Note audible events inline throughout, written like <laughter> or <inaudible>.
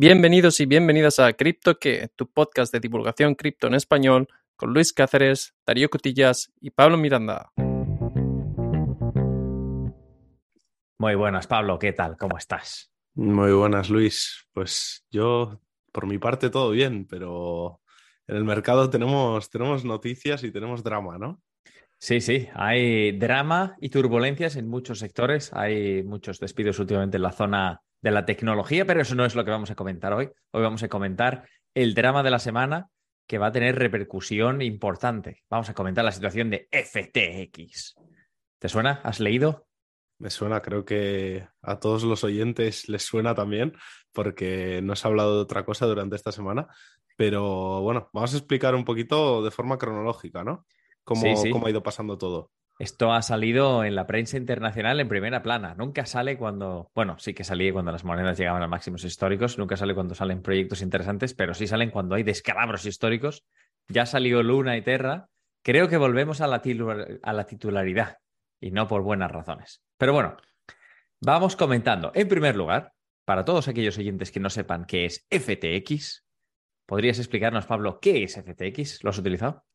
Bienvenidos y bienvenidas a Cripto que, tu podcast de divulgación cripto en español, con Luis Cáceres, Darío Cotillas y Pablo Miranda. Muy buenas, Pablo, ¿qué tal? ¿Cómo estás? Muy buenas, Luis. Pues yo, por mi parte, todo bien, pero en el mercado tenemos, tenemos noticias y tenemos drama, ¿no? Sí, sí, hay drama y turbulencias en muchos sectores. Hay muchos despidos últimamente en la zona de la tecnología, pero eso no es lo que vamos a comentar hoy. Hoy vamos a comentar el drama de la semana que va a tener repercusión importante. Vamos a comentar la situación de FTX. ¿Te suena? ¿Has leído? Me suena, creo que a todos los oyentes les suena también, porque no se ha hablado de otra cosa durante esta semana. Pero bueno, vamos a explicar un poquito de forma cronológica, ¿no? Cómo, cómo ha ido pasando todo. Esto ha salido en la prensa internacional en primera plana. Nunca sale cuando, bueno, sí que salía cuando las monedas llegaban a máximos históricos, nunca sale cuando salen proyectos interesantes, pero sí salen cuando hay descalabros históricos. Ya salió Luna y Terra. Creo que volvemos a la, a la titularidad y no por buenas razones. Pero bueno, vamos comentando. En primer lugar, para todos aquellos oyentes que no sepan qué es FTX, ¿podrías explicarnos, Pablo, qué es FTX? ¿Lo has utilizado?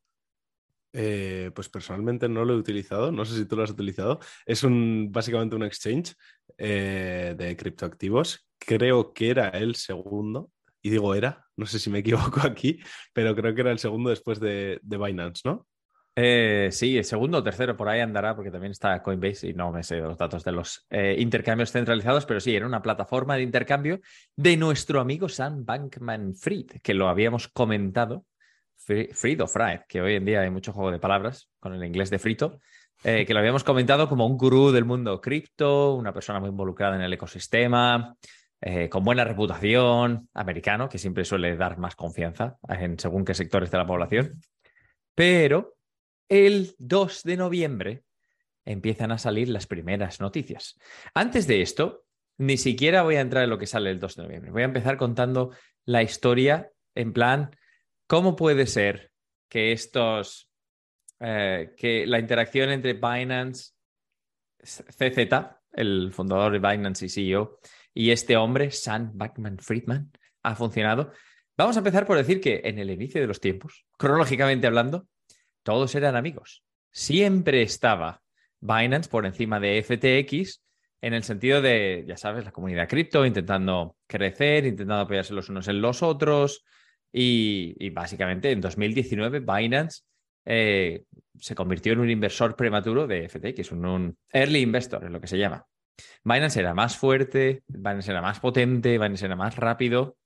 Eh, pues personalmente no lo he utilizado, no sé si tú lo has utilizado. Es un, básicamente un exchange eh, de criptoactivos. Creo que era el segundo, y digo era, no sé si me <laughs> equivoco aquí, pero creo que era el segundo después de, Binance, ¿no? Eh, sí, el segundo o tercero por ahí andará, porque también está Coinbase y no me sé los datos de los intercambios centralizados, pero sí, era una plataforma de intercambio de nuestro amigo Sam Bankman Fried, que lo habíamos comentado Frito Fried, que hoy en día hay mucho juego de palabras con el inglés de frito, eh, que lo habíamos comentado como un gurú del mundo cripto, una persona muy involucrada en el ecosistema, eh, con buena reputación, americano, que siempre suele dar más confianza en según qué sectores de la población. Pero el 2 de noviembre empiezan a salir las primeras noticias. Antes de esto, ni siquiera voy a entrar en lo que sale el 2 de noviembre. Voy a empezar contando la historia en plan ¿Cómo puede ser que estos, eh, que la interacción entre Binance, CZ, el fundador de Binance y CEO, y este hombre, Sam Backman Friedman, ha funcionado? Vamos a empezar por decir que en el inicio de los tiempos, cronológicamente hablando, todos eran amigos. Siempre estaba Binance por encima de FTX en el sentido de, ya sabes, la comunidad cripto intentando crecer, intentando apoyarse los unos en los otros, y, básicamente en 2019 Binance eh, se convirtió en un inversor prematuro de FTX, un, un early investor, es lo que se llama. Binance era más fuerte, Binance era más potente, Binance era más rápido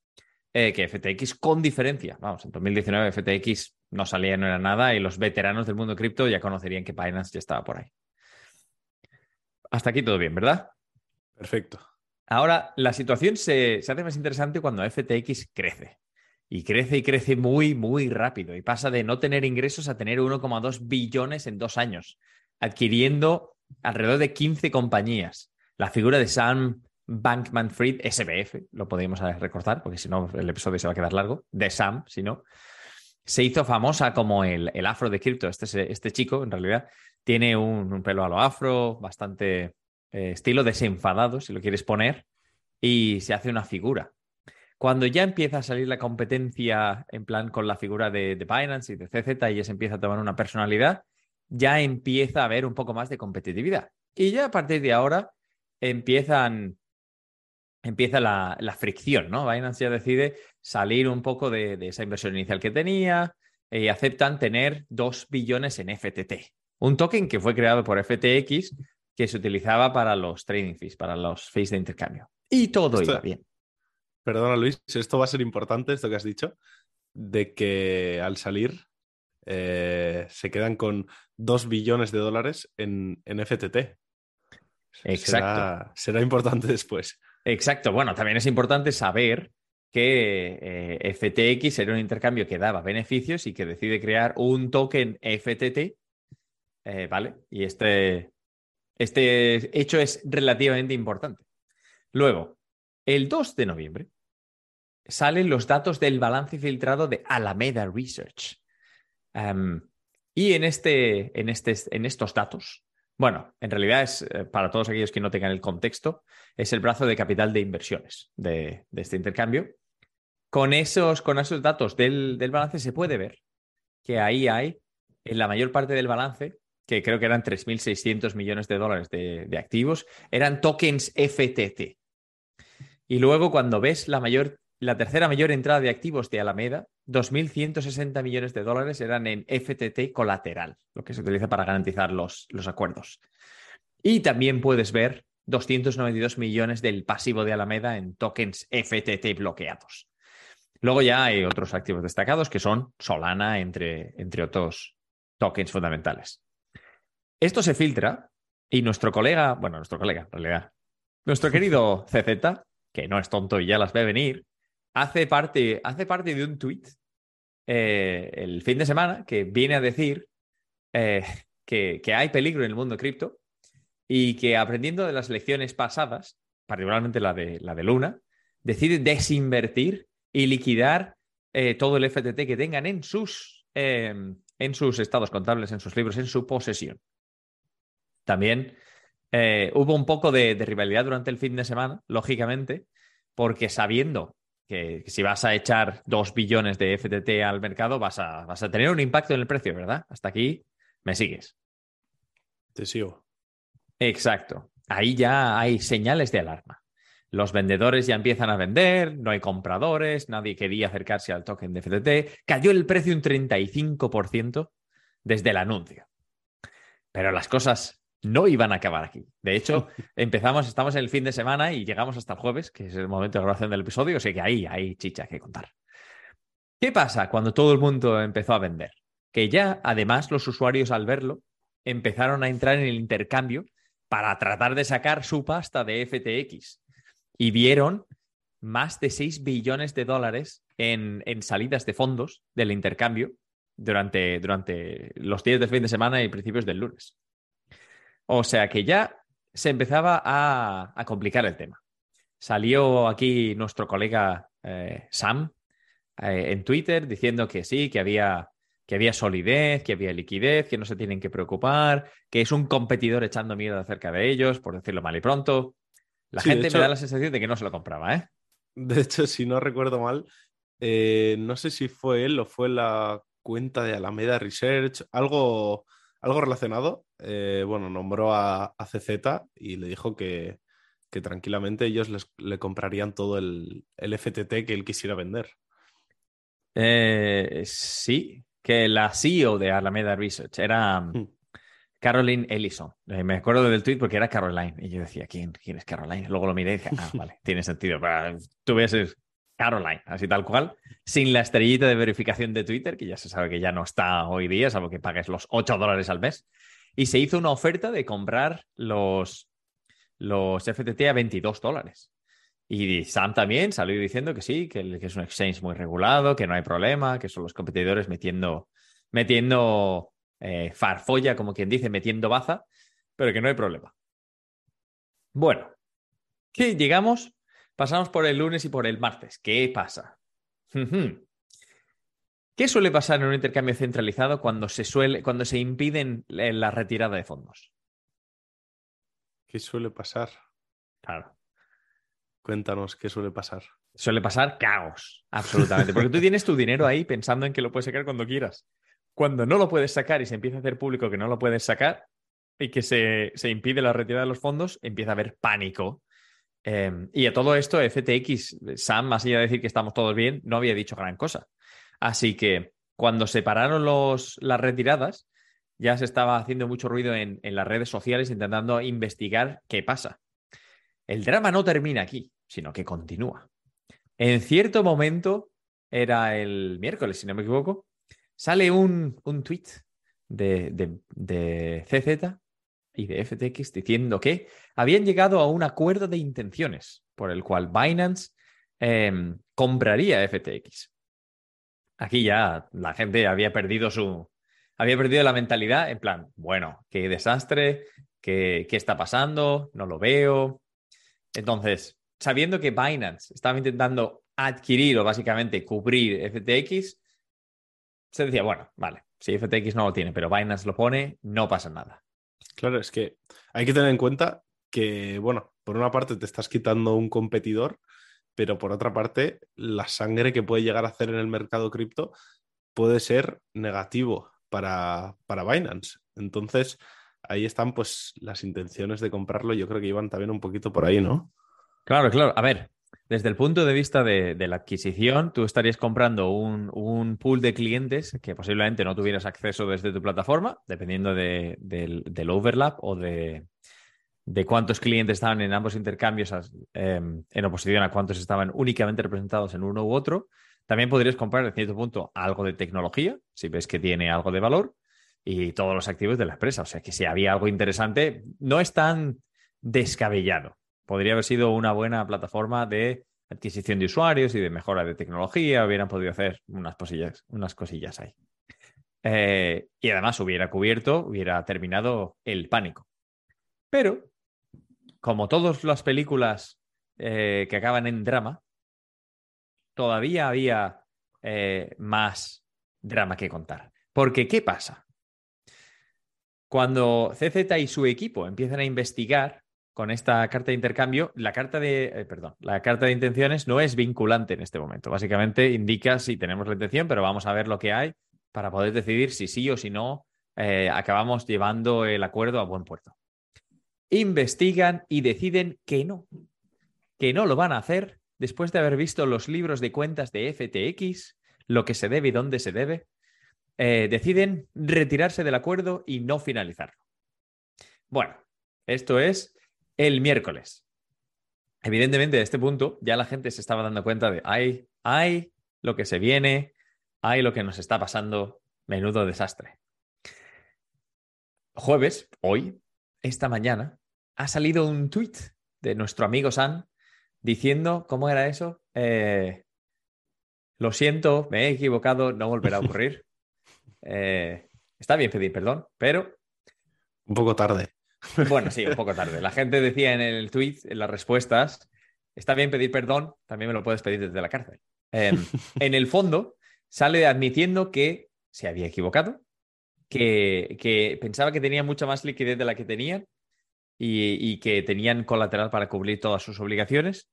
eh, que FTX con diferencia. Vamos, en 2019 FTX no salía, no era nada y los veteranos del mundo cripto ya conocerían que Binance ya estaba por ahí. Hasta aquí todo bien, ¿verdad? Perfecto. Ahora, la situación se, se hace más interesante cuando FTX crece y crece y crece muy, muy rápido y pasa de no tener ingresos a tener 1,2 billones en dos años, adquiriendo alrededor de 15 compañías. La figura de Sam Bankman Fried, SBF, lo podemos recortar, porque si no el episodio se va a quedar largo, de Sam, si no, se hizo famosa como el, el afro de cripto. Este, este chico, en realidad, tiene un, pelo a lo afro, bastante eh, estilo desenfadado, si lo quieres poner, y se hace una figura. Cuando ya empieza a salir la competencia en plan con la figura de, Binance y de CZ y ya se empieza a tomar una personalidad, ya empieza a haber un poco más de competitividad. Y ya a partir de ahora empiezan, empieza la, fricción, ¿no? Binance ya decide salir un poco de, esa inversión inicial que tenía y aceptan tener 2 billones en FTT. Un token que fue creado por FTX que se utilizaba para los trading fees, para los fees de intercambio. Y todo iba bien perdona Luis, esto va a ser importante, esto que has dicho, de que al salir eh, se quedan con 2 billones de dólares en, FTT. Exacto. Será, importante <laughs> después. Exacto. Bueno, también es importante saber que eh, FTX era un intercambio que daba beneficios y que decide crear un token FTT, eh, ¿vale? Y este, este hecho es relativamente importante. Luego, el 2 de noviembre, salen los datos del balance filtrado de Alameda Research. y en, este, en, este, en estos datos, bueno, en realidad es, eh, para todos aquellos que no tengan el contexto, es el brazo de capital de inversiones de, este intercambio. con esos, con esos datos del, del balance se puede ver que ahí hay, en la mayor parte del balance, que creo que eran 3.600 millones de dólares de, de, activos, eran tokens FTT. Y luego cuando ves la mayor, la tercera mayor entrada de activos de Alameda, 2.160 millones de dólares eran en FTT colateral, lo que se utiliza para garantizar los, los acuerdos. Y también puedes ver 292 millones del pasivo de Alameda en tokens FTT bloqueados. Luego ya hay otros activos destacados que son Solana, entre, entre otros tokens fundamentales. Esto se filtra y nuestro colega, bueno, nuestro colega en realidad, nuestro querido CZ, que no es tonto y ya las ve venir, hace parte, hace parte de un tweet eh, el fin de semana que viene a decir eh, que, que, hay peligro en el mundo cripto y que aprendiendo de las lecciones pasadas, particularmente la de, la de Luna, decide desinvertir y liquidar eh, todo el FTT que tengan en sus, eh, en sus estados contables, en sus libros, en su posesión. También hubo un poco de, rivalidad durante el fin de semana, lógicamente, porque sabiendo que, que, si vas a echar dos billones de FTT al mercado, vas a, vas a tener un impacto en el precio, ¿verdad? Hasta aquí me sigues. Te sigo. Exacto. Ahí ya hay señales de alarma. Los vendedores ya empiezan a vender, no hay compradores, nadie quería acercarse al token de FTT. Cayó el precio un 35% desde el anuncio. Pero las cosas no iban a acabar aquí. De hecho, <laughs> empezamos, estamos en el fin de semana y llegamos hasta el jueves, que es el momento de grabación del episodio, o sea que ahí hay chicha que contar. ¿Qué pasa cuando todo el mundo empezó a vender? Que ya, además, los usuarios al verlo empezaron a entrar en el intercambio para tratar de sacar su pasta de FTX y vieron más de 6 billones de dólares en, en salidas de fondos del intercambio durante, durante los días del fin de semana y principios del lunes. O sea que ya se empezaba a, a complicar el tema. Salió aquí nuestro colega eh, Sam eh, en Twitter diciendo que sí, que había, que había solidez, que había liquidez, que no se tienen que preocupar, que es un competidor echando miedo acerca de ellos, por decirlo mal y pronto. La sí, gente hecho, me da la sensación de que no se lo compraba, ¿eh? De hecho, si no recuerdo mal, eh, no sé si fue él o fue la cuenta de Alameda Research, algo, algo relacionado. Eh, bueno, nombró a, a, CZ y le dijo que, que tranquilamente ellos les, le comprarían todo el, el, FTT que él quisiera vender. Eh, sí, que la CEO de Alameda Research era. Mm. Caroline Ellison. Eh, me acuerdo del tweet porque era Caroline. Y yo decía, ¿quién, quién es Caroline? Luego lo miré y dije, ah, <laughs> vale, tiene sentido. Pero tú ves es Caroline, así tal cual, sin la estrellita de verificación de Twitter, que ya se sabe que ya no está hoy día, salvo que pagues los 8 dólares al mes. Y se hizo una oferta de comprar los, los FTT a 22 dólares. Y Sam también salió diciendo que sí, que, es un exchange muy regulado, que no hay problema, que son los competidores metiendo, metiendo eh, farfolla, como quien dice, metiendo baza, pero que no hay problema. Bueno, ¿qué llegamos? Pasamos por el lunes y por el martes. ¿Qué pasa? ¿Qué suele pasar en un intercambio centralizado cuando se, suele, cuando se impiden la retirada de fondos? ¿Qué suele pasar? Claro. Cuéntanos qué suele pasar. Suele pasar caos, absolutamente. Porque tú tienes tu dinero ahí pensando en que lo puedes sacar cuando quieras. Cuando no lo puedes sacar y se empieza a hacer público que no lo puedes sacar y que se, se impide la retirada de los fondos, empieza a haber pánico. Eh, y a todo esto, FTX, Sam, más allá de decir que estamos todos bien, no había dicho gran cosa. Así que cuando se pararon los, las retiradas, ya se estaba haciendo mucho ruido en, en las redes sociales intentando investigar qué pasa. El drama no termina aquí, sino que continúa. En cierto momento, era el miércoles, si no me equivoco, sale un, un tweet de, de, de, CZ y de FTX diciendo que habían llegado a un acuerdo de intenciones por el cual Binance eh, compraría FTX. Aquí ya la gente había perdido su. había perdido la mentalidad en plan, bueno, qué desastre, qué, qué está pasando, no lo veo. Entonces, sabiendo que Binance estaba intentando adquirir o básicamente cubrir FTX, se decía, bueno, vale, si FTX no lo tiene, pero Binance lo pone, no pasa nada. Claro, es que hay que tener en cuenta que, bueno, por una parte te estás quitando un competidor, pero por otra parte, la sangre que puede llegar a hacer en el mercado cripto puede ser negativo para, para Binance. Entonces, ahí están pues las intenciones de comprarlo. Yo creo que iban también un poquito por ahí, ¿no? Claro, claro. A ver, desde el punto de vista de, la adquisición, tú estarías comprando un, pool de clientes que posiblemente no tuvieras acceso desde tu plataforma, dependiendo del, overlap o de, cuántos clientes estaban en ambos intercambios em, en oposición a cuántos estaban únicamente representados en uno u otro. También podrías comprar en cierto punto algo de tecnología, si ves que tiene algo de valor, y todos los activos de la empresa. O sea que si había algo interesante, no es tan descabellado. Podría haber sido una buena plataforma de adquisición de usuarios y de mejora de tecnología. Hubieran podido hacer unas cosillas, unas cosillas ahí. Eh, y además hubiera cubierto, hubiera terminado el pánico. Pero, como todas las películas eh, que acaban en drama, todavía había eh, más drama que contar. Porque, ¿qué pasa? Cuando CZ y su equipo empiezan a investigar con esta carta de intercambio, la carta de, eh, perdón, la carta de intenciones no es vinculante en este momento. Básicamente indica si tenemos la intención, pero vamos a ver lo que hay para poder decidir si sí o si no acabamos llevando el acuerdo a buen puerto. Investigan y deciden que no, que no lo van a hacer después de haber visto los libros de cuentas de FTX, lo que se debe y dónde se debe, eh, deciden retirarse del acuerdo y no finalizarlo. Bueno, esto es el miércoles. Evidentemente, de este punto ya la gente se estaba dando cuenta de, hay, hay lo que se viene, hay lo que nos está pasando, menudo desastre. Jueves, hoy, esta mañana, ha salido un tweet de nuestro amigo San diciendo, ¿cómo era eso? Eh, lo siento, me he equivocado, no volverá a ocurrir. <laughs> Eh, está bien pedir perdón, pero... Un poco tarde. <laughs> Bueno, sí, un poco tarde. La gente decía en el tweet, en las respuestas, está bien pedir perdón, también me lo puedes pedir desde la cárcel. Em, <laughs> en el fondo, sale admitiendo que se había equivocado, que, que, pensaba que tenía mucha más liquidez de la que tenían y, que tenían colateral para cubrir todas sus obligaciones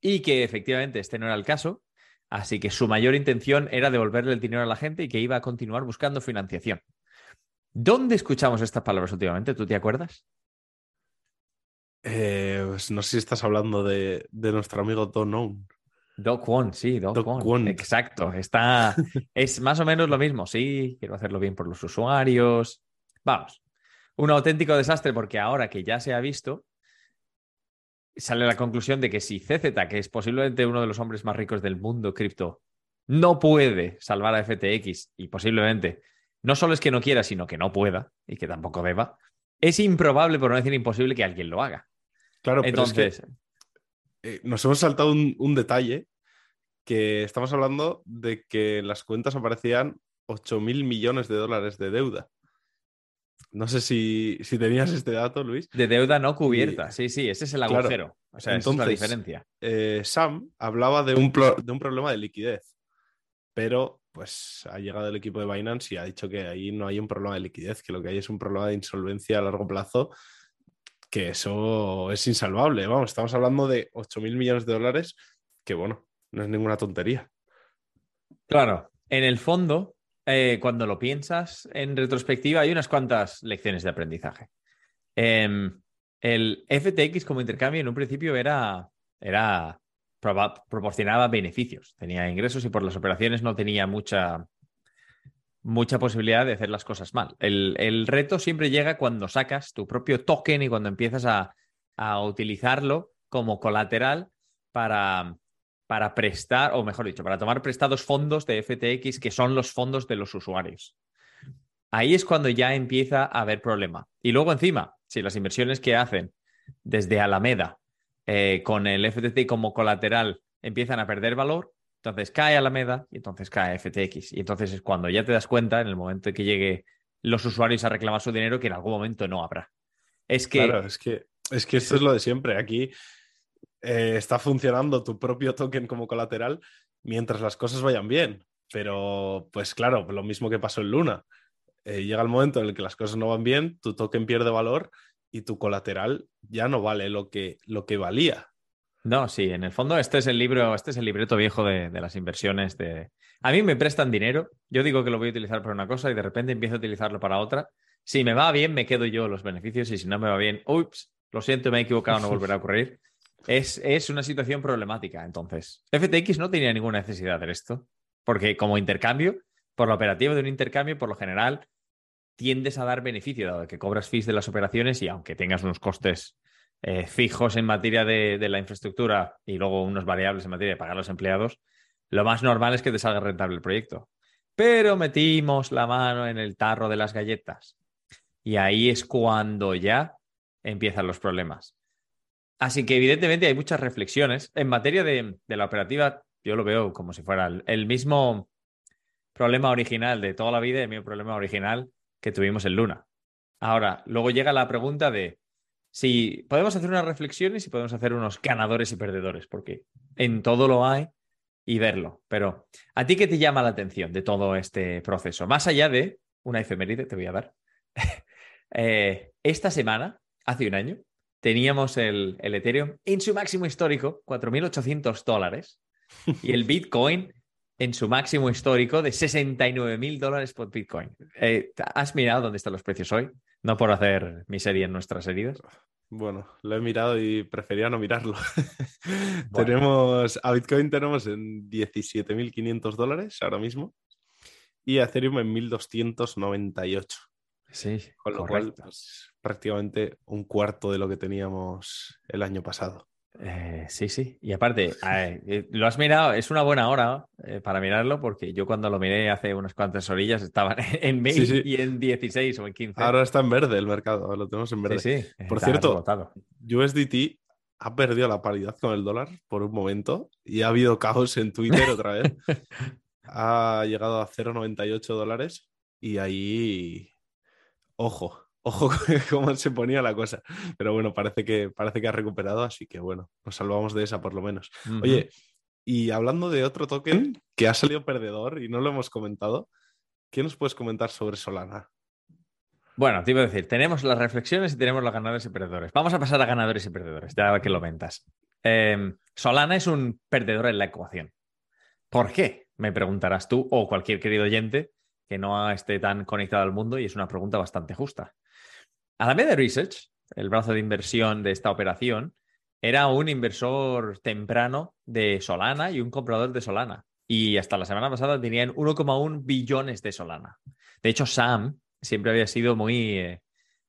y que efectivamente este no era el caso. Así que su mayor intención era devolverle el dinero a la gente y que iba a continuar buscando financiación. ¿Dónde escuchamos estas palabras últimamente? ¿Tú te acuerdas? Eh, pues no sé si estás hablando de, nuestro amigo Don Known. Doc One, sí, Doc, One. Exacto. Está, es más o menos lo mismo. Sí, quiero hacerlo bien por los usuarios. Vamos, un auténtico desastre porque ahora que ya se ha visto, sale la conclusión de que si CZ, que es posiblemente uno de los hombres más ricos del mundo cripto, no puede salvar a FTX y posiblemente no solo es que no quiera, sino que no pueda y que tampoco deba, es improbable, por no decir imposible, que alguien lo haga. Claro, entonces eh, nos hemos saltado un, detalle que estamos hablando de que en las cuentas aparecían 8 mil millones de dólares de deuda. No sé si, tenías este dato, Luis. De deuda no cubierta, sí, sí, ese es el agujero. o sea, esa es la diferencia. Eh, Sam hablaba de un, de un problema de liquidez, pero pues ha llegado el equipo de Binance y ha dicho que ahí no hay un problema de liquidez, que lo que hay es un problema de insolvencia a largo plazo, que eso es insalvable. Vamos, estamos hablando de 8 mil millones de dólares, que bueno, no es ninguna tontería. Claro, en el fondo, eh, cuando lo piensas en retrospectiva, hay unas cuantas lecciones de aprendizaje. Em, el FTX como intercambio en un principio era, era proporcionaba beneficios, tenía ingresos y por las operaciones no tenía mucha, mucha posibilidad de hacer las cosas mal. El, el reto siempre llega cuando sacas tu propio token y cuando empiezas a, a utilizarlo como colateral para, para prestar, o mejor dicho, para tomar prestados fondos de FTX que son los fondos de los usuarios. Ahí es cuando ya empieza a haber problema. Y luego encima, si las inversiones que hacen desde Alameda eh, con el FTX como colateral empiezan a perder valor, entonces cae Alameda y entonces cae FTX. Y entonces es cuando ya te das cuenta, en el momento en que llegue los usuarios a reclamar su dinero, que en algún momento no habrá. Es que... Es que, es que esto es lo de siempre. Aquí eh, está funcionando tu propio token como colateral mientras las cosas vayan bien. Pero, pues claro, lo mismo que pasó en Luna. Eh, llega el momento en el que las cosas no van bien, tu token pierde valor y tu colateral ya no vale lo que, lo que valía. No, sí, en el fondo este es el libro, este es el libreto viejo de, de, las inversiones. De... A mí me prestan dinero, yo digo que lo voy a utilizar para una cosa y de repente empiezo a utilizarlo para otra. Si me va bien, me quedo yo los beneficios y si no me va bien, ups, lo siento, me he equivocado, no <laughs> volverá a ocurrir. Es, una situación problemática, entonces. FTX no tenía ninguna necesidad de esto, porque como intercambio, por la operativa de un intercambio, por lo general, tiendes a dar beneficio, dado que cobras fees de las operaciones y aunque tengas unos costes eh, fijos en materia de, de, la infraestructura y luego unos variables en materia de pagar a los empleados, lo más normal es que te salga rentable el proyecto. Pero metimos la mano en el tarro de las galletas y ahí es cuando ya empiezan los problemas. Así que evidentemente hay muchas reflexiones. En materia de, la operativa, yo lo veo como si fuera el, mismo problema original de toda la vida el mismo problema original que tuvimos en Luna. Ahora, luego llega la pregunta de si podemos hacer unas reflexiones y podemos hacer unos ganadores y perdedores, porque en todo lo hay y verlo. Pero, ¿a ti qué te llama la atención de todo este proceso? Más allá de una efeméride, te voy a dar. <laughs> eh, esta semana, hace un año, teníamos el, el Ethereum en su máximo histórico, 4.800 dólares, y el <laughs> Bitcoin en su máximo histórico de 69.000 dólares por Bitcoin. Eh, ¿Has mirado dónde están los precios hoy? No por hacer miseria en nuestras heridas. Bueno, lo he mirado y prefería no mirarlo. <laughs> Bueno. tenemos, a Bitcoin tenemos en 17.500 dólares ahora mismo y a Ethereum en 1.298. Sí, con lo correcto. cual pues, prácticamente un cuarto de lo que teníamos el año pasado. Eh, sí, sí. Y aparte, eh, lo has mirado, es una buena hora eh, para mirarlo, porque yo cuando lo miré hace unas cuantas orillas estaban <laughs> en 20 sí, sí. y en 16 o en 15. Ahora está en verde el mercado, lo tenemos en verde. Sí, sí. Por cierto, rebotado. USDT ha perdido la paridad con el dólar por un momento y ha habido caos en Twitter otra vez. <laughs> ha llegado a 0,98 dólares y ahí, ojo, ojo <laughs> cómo se ponía la cosa. Pero bueno, parece que, parece que ha recuperado, así que bueno, nos salvamos de esa por lo menos. Uh -huh. Oye, y hablando de otro token que ha salido perdedor y no lo hemos comentado, ¿qué nos puedes comentar sobre Solana? Bueno, te iba a decir, tenemos las reflexiones y tenemos los ganadores y perdedores. Vamos a pasar a ganadores y perdedores, ya que lo mentas. Eh, Solana es un perdedor en la ecuación. ¿Por qué? Me preguntarás tú o cualquier querido oyente que no esté tan conectado al mundo y es una pregunta bastante justa. Alameda Research, el brazo de inversión de esta operación, era un inversor temprano de Solana y un comprador de Solana. Y hasta la semana pasada tenían 1,1 billones de Solana. De hecho, Sam siempre había sido muy eh,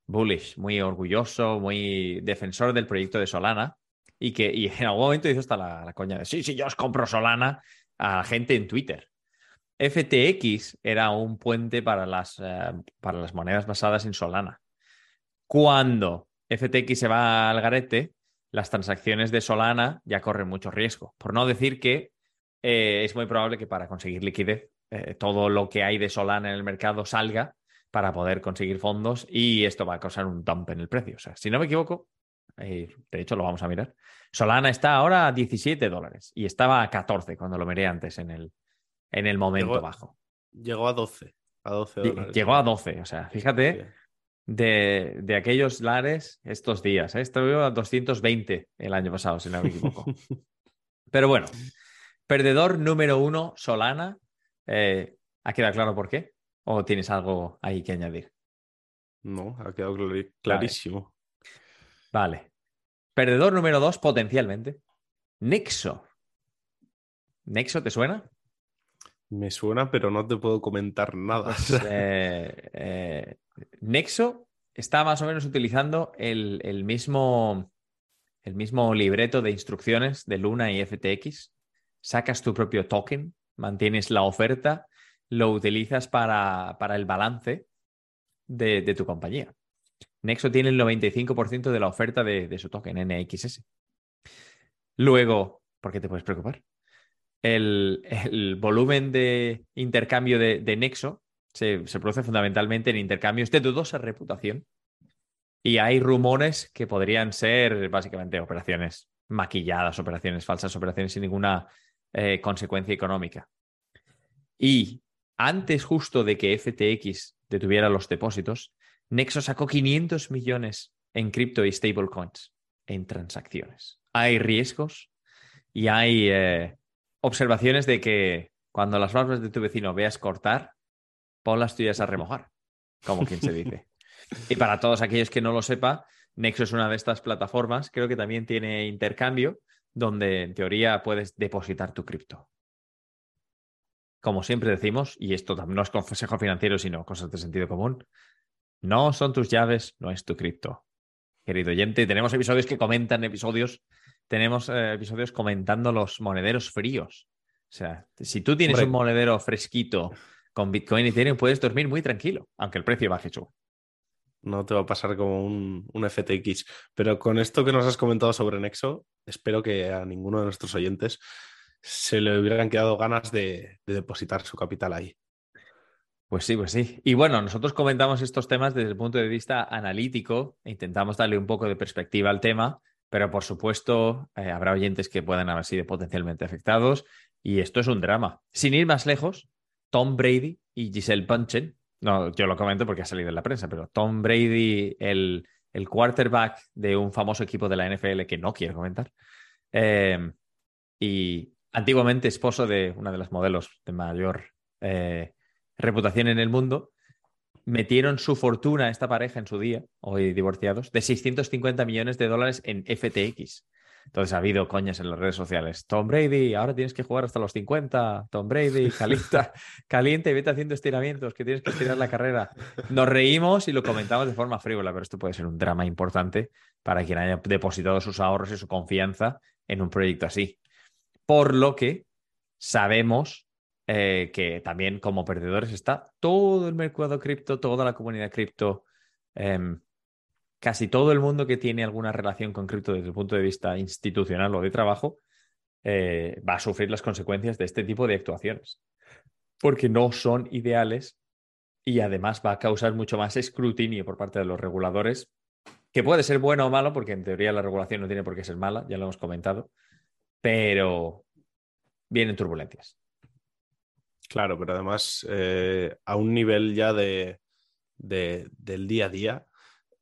bullish, muy orgulloso, muy defensor del proyecto de Solana. Y que en algún momento hizo hasta la, la coña de sí, sí, yo os compro Solana a gente en Twitter. FTX era un puente para las, uh, para las monedas basadas en Solana. Cuando FTX se va al garete, las transacciones de Solana ya corren mucho riesgo. Por no decir que eh, es muy probable que para conseguir liquidez eh, todo lo que hay de Solana en el mercado salga para poder conseguir fondos y esto va a causar un dump en el precio. O sea, si no me equivoco, eh, de hecho lo vamos a mirar, Solana está ahora a 17 dólares y estaba a 14 cuando lo miré antes en el, en el momento llegó, bajo. Llegó a 12. A 12 dólares. Llegó a 12, o sea, fíjate de, de aquellos lares estos días. ¿eh? Estuve a 220 el año pasado, si no me equivoco. <laughs> Pero bueno, perdedor número uno, Solana. Eh, ¿Ha quedado claro por qué? ¿O tienes algo ahí que añadir? No, ha quedado clarísimo. Vale. vale. Perdedor número dos, potencialmente. Nexo. ¿Nexo te suena? Me suena, pero no te puedo comentar nada. Pues, <laughs> eh, eh, Nexo está más o menos utilizando el, el, mismo, el mismo libreto de instrucciones de Luna y FTX. Sacas tu propio token, mantienes la oferta, lo utilizas para, para el balance de, de, tu compañía. Nexo tiene el 95% de la oferta de, de su token NXS. Luego, ¿por qué te puedes preocupar? El, volumen de intercambio de, Nexo se, se, produce fundamentalmente en intercambios de dudosa reputación. Y hay rumores que podrían ser básicamente operaciones maquilladas, operaciones falsas, operaciones sin ninguna eh, consecuencia económica. Y antes justo de que FTX detuviera los depósitos, Nexo sacó 500 millones en cripto y stablecoins en transacciones. hay riesgos y hay eh, observaciones de que cuando las barbas de tu vecino veas cortar, pon las tuyas a remojar, como quien se dice. <laughs> y para todos aquellos que no lo sepa, Nexo es una de estas plataformas, creo que también tiene intercambio, donde en teoría puedes depositar tu cripto. Como siempre decimos, y esto no es consejo financiero, sino cosas de sentido común, no son tus llaves, no es tu cripto. Querido oyente, tenemos episodios que comentan episodios, tenemos eh, episodios comentando los monederos fríos. O sea, si tú tienes un monedero fresquito con Bitcoin y Ethereum, puedes dormir muy tranquilo, aunque el precio baje su no te va a pasar como un, FTX. Pero con esto que nos has comentado sobre Nexo, espero que a ninguno de nuestros oyentes se le hubieran quedado ganas de, depositar su capital ahí. Pues sí, pues sí. Y bueno, nosotros comentamos estos temas desde el punto de vista analítico e intentamos darle un poco de perspectiva al tema, pero por supuesto eh, habrá oyentes que puedan haber sido potencialmente afectados y esto es un drama. Sin ir más lejos, Tom Brady y Giselle Bunchen no, yo lo comento porque ha salido en la prensa, pero Tom Brady, el, quarterback de un famoso equipo de la NFL que no quiero comentar, eh, y antiguamente esposo de una de las modelos de mayor eh, reputación en el mundo, metieron su fortuna, esta pareja en su día, hoy divorciados, de 650 millones de dólares en FTX. Entonces ha habido coñas en las redes sociales. Tom Brady, ahora tienes que jugar hasta los 50. Tom Brady, <laughs> calienta, caliente, vete haciendo estiramientos, que tienes que estirar la carrera. Nos reímos y lo comentamos de forma frívola, pero esto puede ser un drama importante para quien haya depositado sus ahorros y su confianza en un proyecto así. Por lo que sabemos eh, que también como perdedores está todo el mercado cripto, toda la comunidad cripto. Em, casi todo el mundo que tiene alguna relación con cripto desde el punto de vista institucional o de trabajo eh, va a sufrir las consecuencias de este tipo de actuaciones, porque no son ideales y además va a causar mucho más escrutinio por parte de los reguladores, que puede ser bueno o malo, porque en teoría la regulación no tiene por qué ser mala, ya lo hemos comentado, pero vienen turbulencias. Claro, pero además eh, a un nivel ya de, del día a día,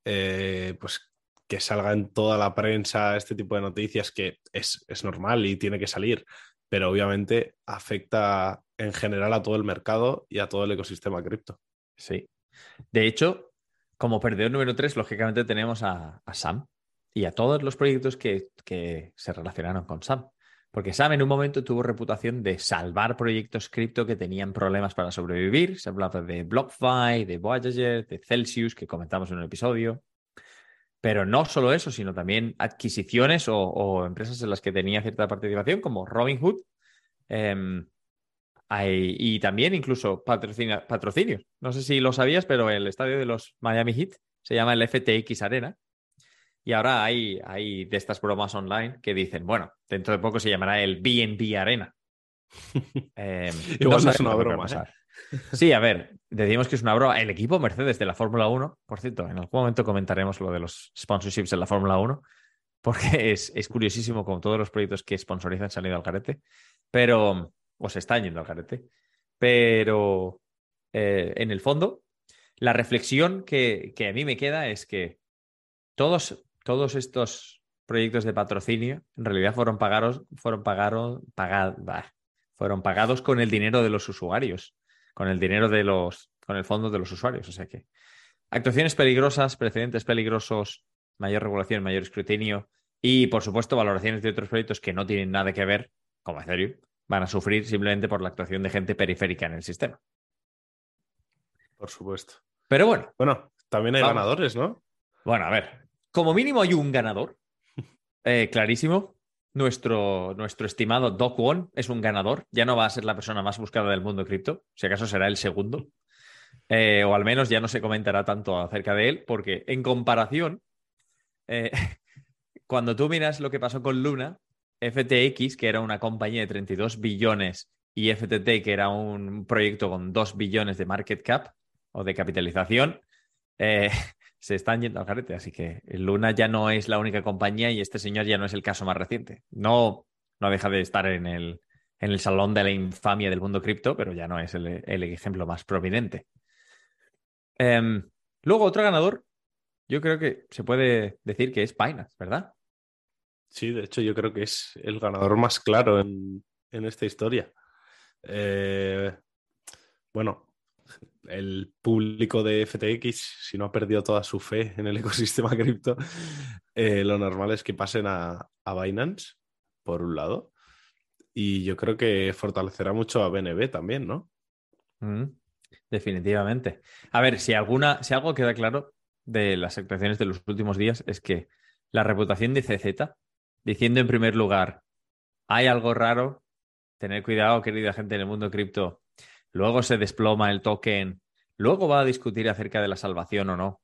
eh, pues que salga en toda la prensa este tipo de noticias que es, normal y tiene que salir, pero obviamente afecta en general a todo el mercado y a todo el ecosistema cripto. Sí. De hecho, como perdedor número tres, lógicamente tenemos a, Sam y a todos los proyectos que, que, se relacionaron con Sam. Porque Sam en un momento tuvo reputación de salvar proyectos cripto que tenían problemas para sobrevivir. Se hablaba de BlockFi, de Voyager, de Celsius, que comentamos en un episodio. Pero no solo eso, sino también adquisiciones o, empresas en las que tenía cierta participación, como Robinhood. Em, y también incluso patrocinios. No sé si lo sabías, pero el estadio de los Miami Heat se llama el FTX Arena y ahora hay, hay de estas bromas online que dicen, bueno, dentro de poco se llamará el BNB Arena. <laughs> Eh, Igual no es una broma. ¿eh? Sí, a ver, decimos que es una broma. El equipo Mercedes de la Fórmula 1, por cierto, en algún momento comentaremos lo de los sponsorships en la Fórmula 1, porque es, es curiosísimo como todos los proyectos que sponsorizan se han ido al carete, pero, o se están yendo al carete, pero eh, en el fondo, la reflexión que, que a mí me queda es que todos todos estos proyectos de patrocinio en realidad fueron pagados, fueron pagados, fueron pagados con el dinero de los usuarios, con el dinero de los, con el fondo de los usuarios. O sea que actuaciones peligrosas, precedentes peligrosos, mayor regulación, mayor escrutinio y, por supuesto, valoraciones de otros proyectos que no tienen nada que ver, como Ethereum, van a sufrir simplemente por la actuación de gente periférica en el sistema. Por supuesto. Pero bueno. Bueno, también hay ganadores, ¿no? Bueno, a ver, como mínimo hay un ganador. Eh, clarísimo. Nuestro, nuestro estimado Doc One es un ganador. Ya no va a ser la persona más buscada del mundo cripto. Si acaso será el segundo. Eh, o al menos ya no se comentará tanto acerca de él, porque en comparación, eh, <laughs> cuando tú miras lo que pasó con Luna, FTX, que era una compañía de 32 billones, y FTT, que era un proyecto con 2 billones de market cap o de capitalización, se están yendo al carete. Así que Luna ya no es la única compañía y este señor ya no es el caso más reciente. No, no deja de estar en el, en el salón de la infamia del mundo cripto, pero ya no es el, ejemplo más prominente. Em, luego, otro ganador, yo creo que se puede decir que es Binance, ¿verdad? Sí, de hecho yo creo que es el ganador más claro en, esta historia. Eh, bueno, el público de FTX, si no ha perdido toda su fe en el <laughs> ecosistema cripto, eh, lo normal es que pasen a, Binance, por un lado. Y yo creo que fortalecerá mucho a BNB también, ¿no? Mm, definitivamente. A ver, si alguna, si algo queda claro de las actuaciones de los últimos días es que la reputación de CZ diciendo en primer lugar, hay algo raro, tener cuidado, querida gente en el mundo cripto, luego se desploma el token, luego va a discutir acerca de la salvación o no,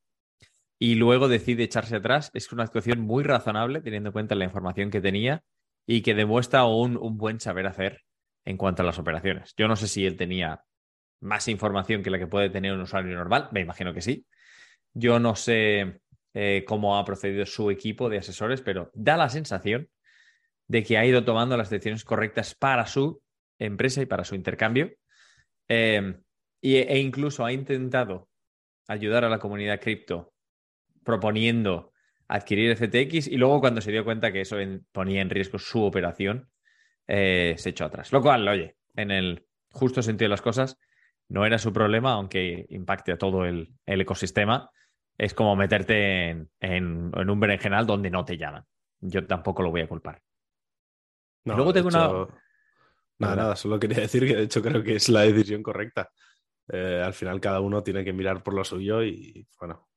y luego decide echarse atrás, es una actuación muy razonable teniendo en cuenta la información que tenía y que demuestra un, buen saber hacer en cuanto a las operaciones. Yo no sé si él tenía más información que la que puede tener un usuario normal, me imagino que sí. Yo no sé eh, cómo ha procedido su equipo de asesores, pero da la sensación de que ha ido tomando las decisiones correctas para su empresa y para su intercambio. Em, e incluso ha intentado ayudar a la comunidad cripto proponiendo adquirir FTX y luego cuando se dio cuenta que eso ponía en riesgo su operación, eh, se echó atrás. Lo cual, oye, en el justo sentido de las cosas, no era su problema, aunque impacte a todo el ecosistema es como meterte en, un berenjenal donde no te llaman. Yo tampoco lo voy a culpar. Luego tengo una. Nada, nada, solo quería <laughs> decir que de hecho creo que es la decisión correcta. Eh, al final cada uno tiene que mirar por lo suyo y bueno,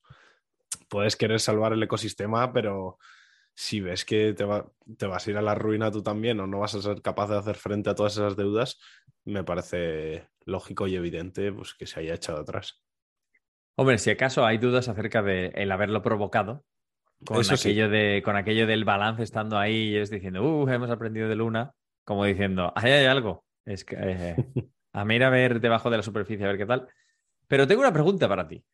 puedes querer salvar el ecosistema, pero si ves que te, te, vas a ir a la ruina tú también o no vas a ser capaz de hacer frente a todas esas deudas, me parece lógico y evidente pues, que se haya echado atrás. Hombre, si acaso hay dudas acerca de el haberlo provocado, con aquello, de, con aquello del balance estando ahí y es diciendo, uh, hemos aprendido de Luna, como diciendo, ahí hay algo. Es que eh, <laughs> a mí a ver debajo de la superficie a ver qué tal. Pero tengo una pregunta para ti.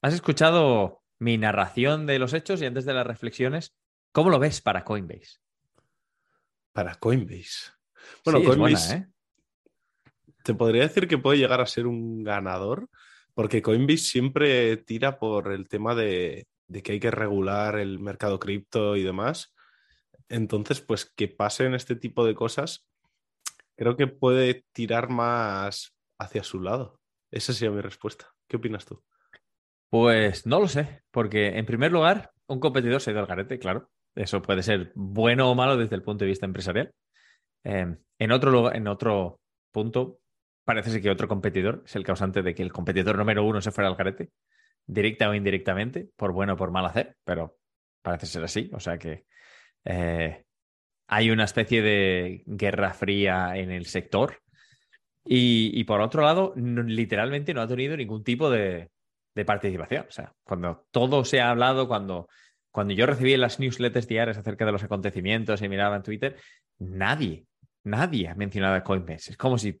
¿Has escuchado mi narración de los hechos y antes de las reflexiones? ¿Cómo lo ves para Coinbase? Para Coinbase. Bueno, Coinbase. ¿eh? Te podría decir que puede llegar a ser un ganador porque Coinbase siempre tira por el tema de, que hay que regular el mercado cripto y demás. Entonces, pues que pasen este tipo de cosas, creo que puede tirar más hacia su lado. Esa sería mi respuesta. ¿Qué opinas tú? Pues no lo sé, porque en primer lugar, un competidor se ha ido al garete, claro. Eso puede ser bueno o malo desde el punto de vista empresarial. Em, en, otro, en otro punto, parece ser que otro competidor es el causante de que el competidor número uno se fuera al carete, directa o indirectamente, por bueno o por mal hacer, pero parece ser así. O sea que eh, hay una especie de guerra fría en el sector. Y, por otro lado, literalmente no ha tenido ningún tipo de, participación. O sea, cuando todo se ha hablado, cuando, cuando yo recibí las newsletters diarias acerca de los acontecimientos y miraba en Twitter, nadie, nadie ha mencionado a Coinbase. Es como si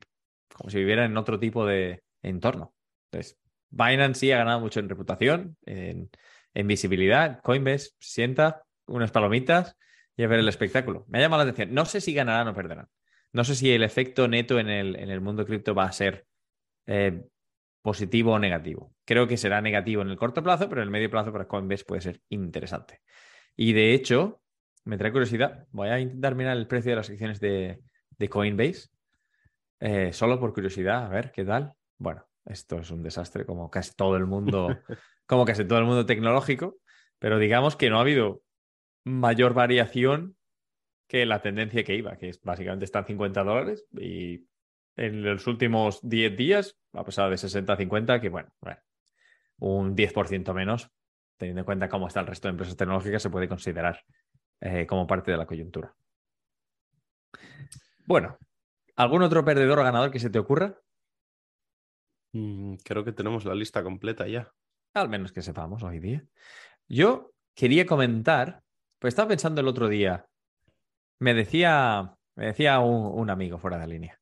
como si viviera en otro tipo de entorno. Entonces, Binance sí ha ganado mucho en reputación, en, visibilidad. Coinbase sienta unas palomitas y a ver el espectáculo. Me ha llamado la atención. No sé si ganarán o perderán. No sé si el efecto neto en el, en el mundo cripto va a ser eh, positivo o negativo. Creo que será negativo en el corto plazo, pero en el medio plazo para Coinbase puede ser interesante. Y de hecho, me trae curiosidad. Voy a intentar mirar el precio de las acciones de, de Coinbase eh, solo por curiosidad, a ver qué tal. Bueno, esto es un desastre como casi todo el mundo, <laughs> como casi todo el mundo tecnológico, pero digamos que no ha habido mayor variación que la tendencia que iba, que es básicamente están 50 dólares y en los últimos 10 días ha pasado de 60 a 50, que bueno, un 10% menos, teniendo en cuenta cómo está el resto de empresas tecnológicas, se puede considerar eh, como parte de la coyuntura. Bueno, ¿Algún otro perdedor o ganador que se te ocurra? Mm, creo que tenemos la lista completa ya. Al menos que sepamos hoy día. Yo quería comentar, pues estaba pensando el otro día, me decía, me decía un, amigo fuera de línea,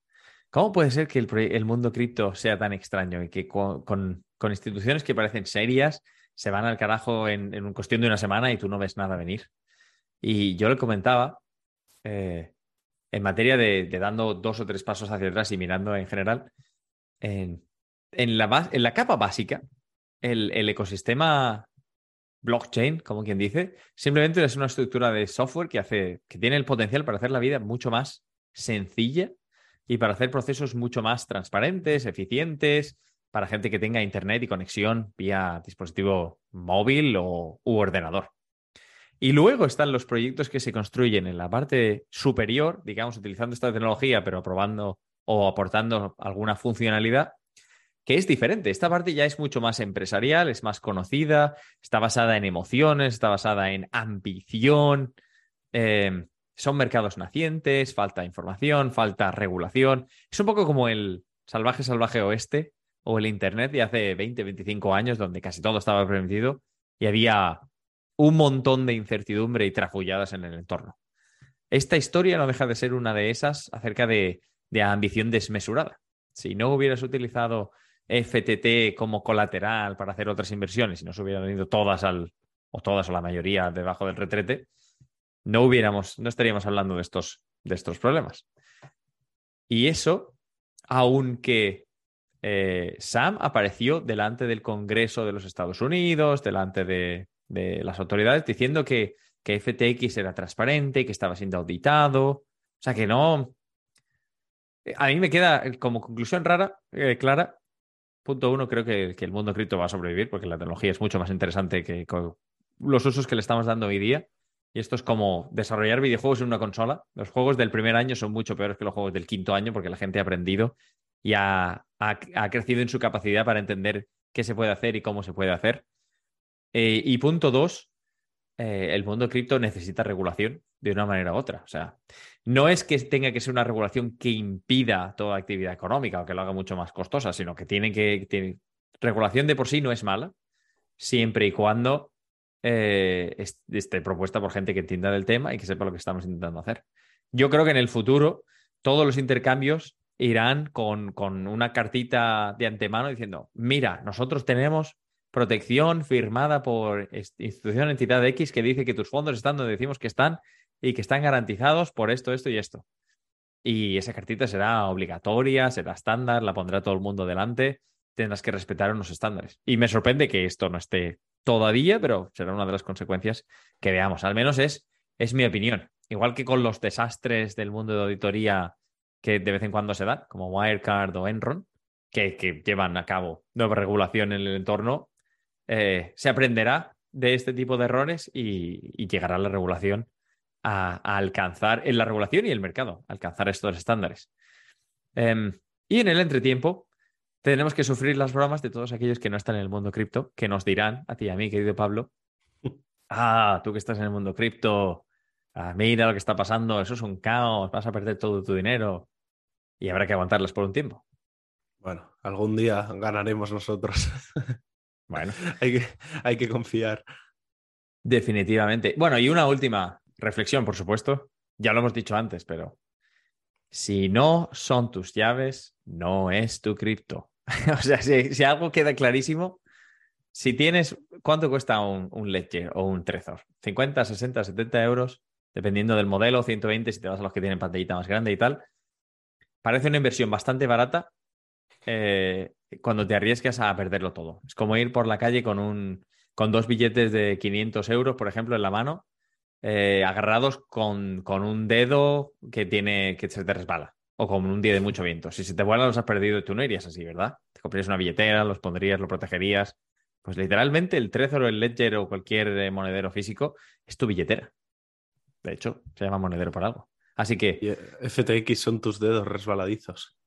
¿cómo puede ser que el, mundo cripto sea tan extraño y que con, instituciones que parecen serias se van al carajo en, en cuestión de una semana y tú no ves nada venir? Y yo le comentaba, eh, en materia de, dando dos o tres pasos hacia atrás y mirando en general, en, la, en la, capa básica, el, ecosistema blockchain, como quien dice, simplemente es una estructura de software que hace, que tiene el potencial para hacer la vida mucho más sencilla y para hacer procesos mucho más transparentes, eficientes, para gente que tenga internet y conexión vía dispositivo móvil o u ordenador. Y luego están los proyectos que se construyen en la parte superior, digamos, utilizando esta tecnología, pero probando o aportando alguna funcionalidad que es diferente. Esta parte ya es mucho más empresarial, es más conocida, está basada en emociones, está basada en ambición. Em, son mercados nacientes, falta información, falta regulación. Es un poco como el salvaje, salvaje oeste o el Internet de hace 20, 25 años, donde casi todo estaba permitido y había un montón de incertidumbre y trafulladas en el entorno. Esta historia no deja de ser una de esas acerca de, de ambición desmesurada. Si no hubieras utilizado FTT como colateral para hacer otras inversiones y no se hubieran venido todas al, o todas o la mayoría debajo del retrete, no hubiéramos, no estaríamos hablando de estos, de estos problemas. Y eso, aunque eh, Sam apareció delante del Congreso de los Estados Unidos, delante de, las autoridades, diciendo que, que, FTX era transparente, que estaba siendo auditado. O sea que no. A mí me queda como conclusión rara, eh, clara, Punto uno, creo que, el mundo cripto va a sobrevivir porque la tecnología es mucho más interesante que los usos que le estamos dando hoy día. Y esto es como desarrollar videojuegos en una consola. Los juegos del primer año son mucho peores que los juegos del quinto año porque la gente ha aprendido y ha, crecido en su capacidad para entender qué se puede hacer y cómo se puede hacer. Eh, y punto dos, eh, el mundo cripto necesita regulación de una manera u otra. O sea, no es que tenga que ser una regulación que impida toda actividad económica o que lo haga mucho más costosa, sino que tiene que. regulación de por sí no es mala, siempre y cuando eh, esté propuesta por gente que entienda del tema y que sepa lo que estamos intentando hacer. Yo creo que en el futuro todos los intercambios irán con, con una cartita de antemano diciendo, mira, nosotros tenemos protección firmada por institución entidad X que dice que tus fondos están donde decimos que están y que están garantizados por esto, esto y esto. Y esa cartita será obligatoria, será estándar, la pondrá todo el mundo delante, tendrás que respetar unos estándares. Y me sorprende que esto no esté todavía, pero será una de las consecuencias que veamos. Al menos es, es mi opinión. Igual que con los desastres del mundo de auditoría que de vez en cuando se dan, como Wirecard o Enron, que, que llevan a cabo nueva regulación en el entorno, eh, se aprenderá de este tipo de errores y, llegará la regulación a, alcanzar, en la regulación y el mercado, alcanzar estos estándares. Em, y en el entretiempo, tenemos que sufrir las bromas de todos aquellos que no están en el mundo cripto, que nos dirán, a ti y a mí, querido Pablo, <laughs> ah, tú que estás en el mundo cripto, ah, mira lo que está pasando, eso es un caos, vas a perder todo tu dinero y habrá que aguantarlas por un tiempo. Bueno, algún día ganaremos nosotros. <laughs> Bueno, hay que, hay que confiar. Definitivamente. Bueno, y una última reflexión, por supuesto. Ya lo hemos dicho antes, pero si no son tus llaves, no es tu cripto. <laughs> o sea, si, algo queda clarísimo, si tienes, ¿cuánto cuesta un, un, o un Trezor? ¿50, 60, 70 euros? Dependiendo del modelo, 120 si te vas a los que tienen pantallita más grande y tal. Parece una inversión bastante barata eh, cuando te arriesgas a perderlo todo. Es como ir por la calle con, un, con dos billetes de 500 euros, por ejemplo, en la mano, eh, agarrados con, con, un dedo que, tiene, que se te resbala o con un día de mucho viento. Si se te vuelan los has perdido, tú no irías así, ¿verdad? Te comprarías una billetera, los pondrías, lo protegerías. Pues literalmente el Trezor o el Ledger o cualquier eh, monedero físico es tu billetera. De hecho, se llama monedero por algo. Así que... FTX son tus dedos resbaladizos.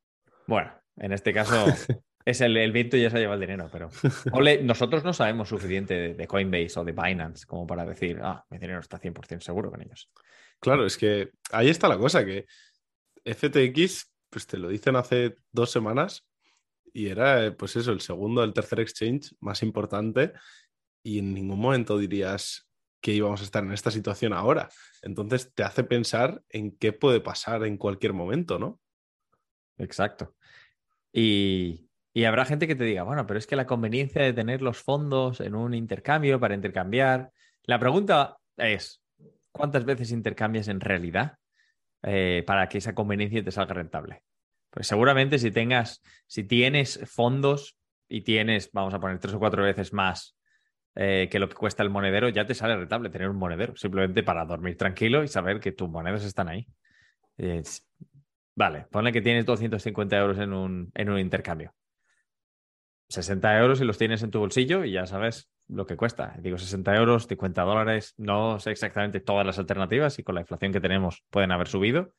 Bueno, en este caso <laughs> es el, viento y ya se lleva el dinero, pero <laughs> nosotros no sabemos suficiente de, Coinbase o de Binance como para decir, ah, mi dinero está 100% seguro con ellos. Claro, es que ahí está la cosa, que FTX, pues te lo dicen hace dos semanas y era, pues eso, el segundo, el tercer exchange más importante y en ningún momento dirías que íbamos a estar en esta situación ahora. Entonces te hace pensar en qué puede pasar en cualquier momento, ¿no? Exacto. Y, habrá gente que te diga, bueno, pero es que la conveniencia de tener los fondos en un intercambio para intercambiar. La pregunta es, ¿cuántas veces intercambias en realidad eh, para que esa conveniencia te salga rentable? Pues seguramente si tengas, si tienes fondos y tienes, vamos a poner tres o cuatro veces más eh, que lo que cuesta el monedero, ya te sale rentable tener un monedero, simplemente para dormir tranquilo y saber que tus monedas están ahí. vale, pone que tienes 250 euros en un intercambio. 60 euros y los tienes en tu bolsillo y ya sabes lo que cuesta. Digo 60 euros, 50 dólares, no sé exactamente todas las alternativas y con la inflación que tenemos pueden haber subido,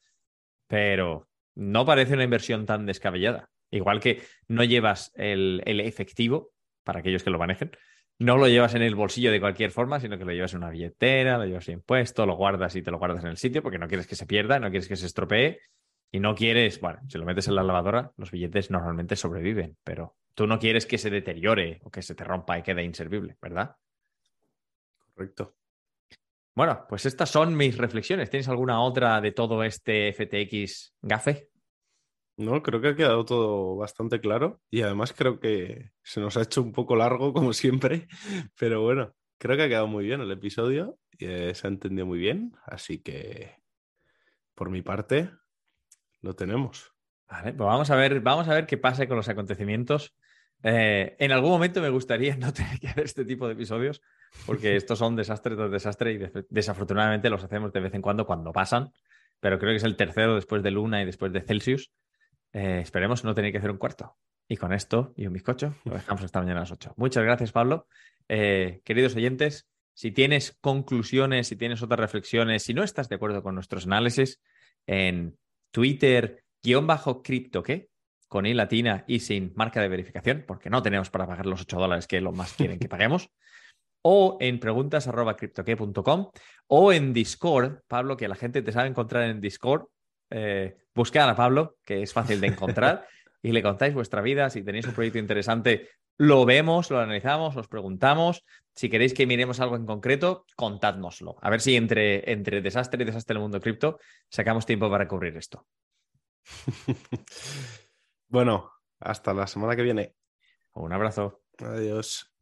pero no parece una inversión tan descabellada. Igual que no llevas el, efectivo, para aquellos que lo manejen, no lo llevas en el bolsillo de cualquier forma, sino que lo llevas en una billetera, lo llevas impuesto, lo guardas y te lo guardas en el sitio porque no quieres que se pierda, no quieres que se estropee y no quieres, bueno, si lo metes en la lavadora, los billetes normalmente sobreviven, pero tú no quieres que se deteriore o que se te rompa y quede inservible, ¿verdad? Correcto. Bueno, pues estas son mis reflexiones. ¿Tienes alguna otra de todo este FTX gafe? No, creo que ha quedado todo bastante claro y además creo que se nos ha hecho un poco largo como siempre, <laughs> pero bueno, creo que ha quedado muy bien el episodio y eh, se ha entendido muy bien, así que por mi parte lo tenemos. Vale, pues vamos a ver, vamos a ver qué pasa con los acontecimientos. Eh, en algún momento me gustaría <laughs> no tener que hacer este tipo de episodios, porque <laughs> estos son desastres tras desastre y desafortunadamente los hacemos de vez en cuando cuando pasan, pero creo que es el tercero después de Luna y después de Celsius. Eh, esperemos no tener que hacer un cuarto. Y con esto y un bizcocho lo <laughs> dejamos esta mañana a las 8. Muchas gracias, Pablo. Eh, queridos oyentes, si tienes conclusiones, si tienes otras reflexiones, si no estás de acuerdo con nuestros análisis, en Twitter, guion bajo cripto, ¿qué? Con I latina y sin marca de verificación, porque no tenemos para pagar los 8 dólares que lo más quieren que paguemos. <laughs> o en preguntas arroba o en Discord, Pablo, que la gente te sabe encontrar en Discord eh, buscad a Pablo, que es fácil de encontrar, <laughs> y le contáis vuestra vida. Si tenéis un proyecto interesante, lo vemos, lo analizamos, os preguntamos. Si queréis que miremos algo en concreto, contádnoslo. A ver si entre, entre desastre y desastre en el mundo cripto sacamos tiempo para cubrir esto. <laughs> bueno, hasta la semana que viene. Un abrazo. Adiós.